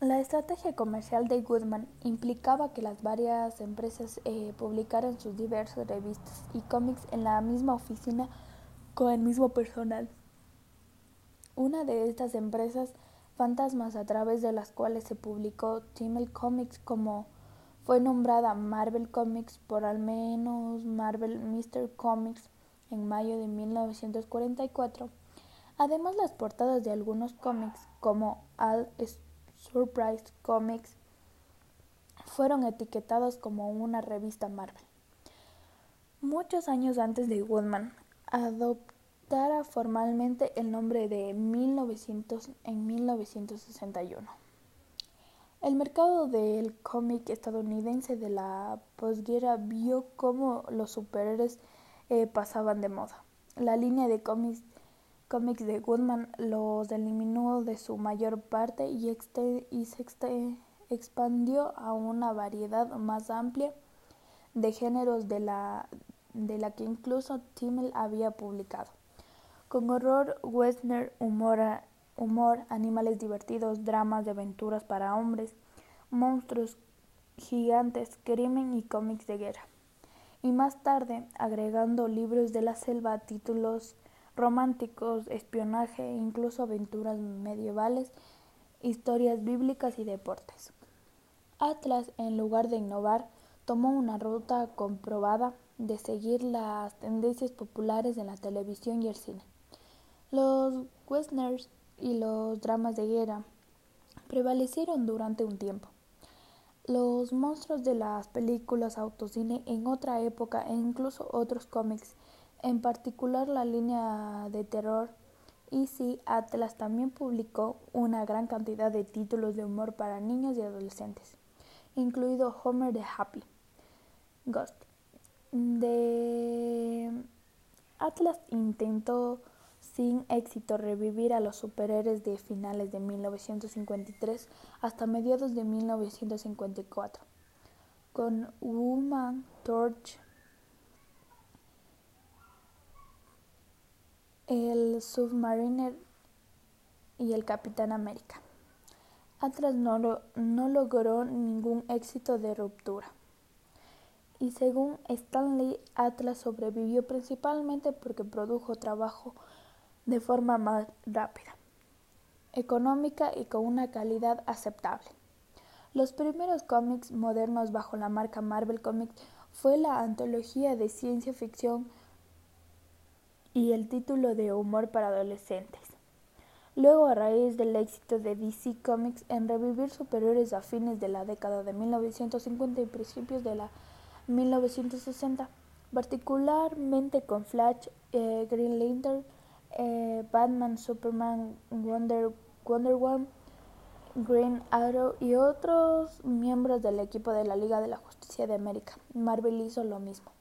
La estrategia comercial de Goodman implicaba que las varias empresas eh, publicaran sus diversas revistas y cómics en la misma oficina con el mismo personal. Una de estas empresas fantasmas a través de las cuales se publicó Timel Comics como fue nombrada Marvel Comics por al menos Marvel Mr. Comics en mayo de 1944. Además, las portadas de algunos cómics como All Surprise Comics fueron etiquetados como una revista Marvel. Muchos años antes de Woodman adoptara formalmente el nombre de 1900 en 1961. El mercado del cómic estadounidense de la posguerra vio cómo los superhéroes eh, pasaban de moda. La línea de cómics cómics de Goodman los eliminó de su mayor parte y, se expandió a una variedad más amplia de géneros de la, de la que incluso Timmel había publicado. Con horror, western, humor, humor, animales divertidos, dramas de aventuras para hombres, monstruos gigantes, crimen y cómics de guerra. Y más tarde, agregando libros de la selva, títulos románticos, espionaje incluso aventuras medievales, historias bíblicas y deportes. Atlas, en lugar de innovar, tomó una ruta comprobada de seguir las tendencias populares en la televisión y el cine. Los westerns y los dramas de guerra prevalecieron durante un tiempo. Los monstruos de las películas autocine en otra época e incluso otros cómics en particular la línea de terror. Easy Atlas también publicó una gran cantidad de títulos de humor para niños y adolescentes, incluido Homer the Happy Ghost. De Atlas intentó sin éxito revivir a los superhéroes de finales de 1953 hasta mediados de 1954, con Woman Torch el Submariner y el Capitán América. Atlas no, no logró ningún éxito de ruptura. Y según Stanley, Atlas sobrevivió principalmente porque produjo trabajo de forma más rápida, económica y con una calidad aceptable. Los primeros cómics modernos bajo la marca Marvel Comics fue la antología de ciencia ficción y el título de Humor para adolescentes. Luego, a raíz del éxito de DC Comics en revivir superiores a fines de la década de 1950 y principios de la 1960, particularmente con Flash, eh, Green Lantern, eh, Batman, Superman, Wonder, Wonder Woman, Green Arrow y otros miembros del equipo de la Liga de la Justicia de América. Marvel hizo lo mismo.